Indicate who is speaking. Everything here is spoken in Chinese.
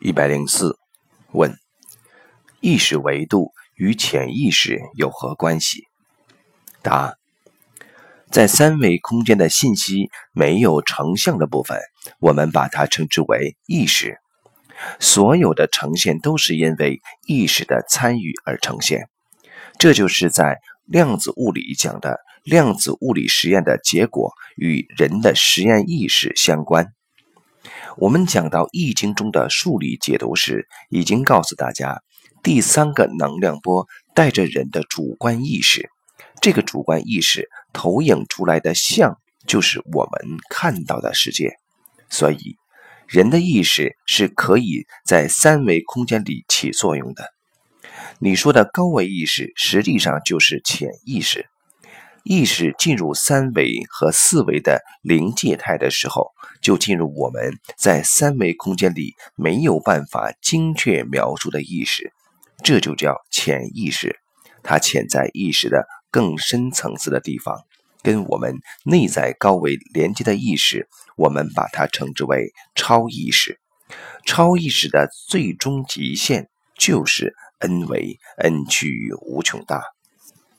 Speaker 1: 一百零四，问：意识维度与潜意识有何关系？答：在三维空间的信息没有成像的部分，我们把它称之为意识。所有的呈现都是因为意识的参与而呈现。这就是在量子物理讲的量子物理实验的结果与人的实验意识相关。我们讲到《易经》中的数理解读时，已经告诉大家，第三个能量波带着人的主观意识，这个主观意识投影出来的像，就是我们看到的世界。所以，人的意识是可以在三维空间里起作用的。你说的高维意识，实际上就是潜意识。意识进入三维和四维的临界态的时候，就进入我们在三维空间里没有办法精确描述的意识，这就叫潜意识。它潜在意识的更深层次的地方，跟我们内在高维连接的意识，我们把它称之为超意识。超意识的最终极限就是 n 维，n 趋于无穷大。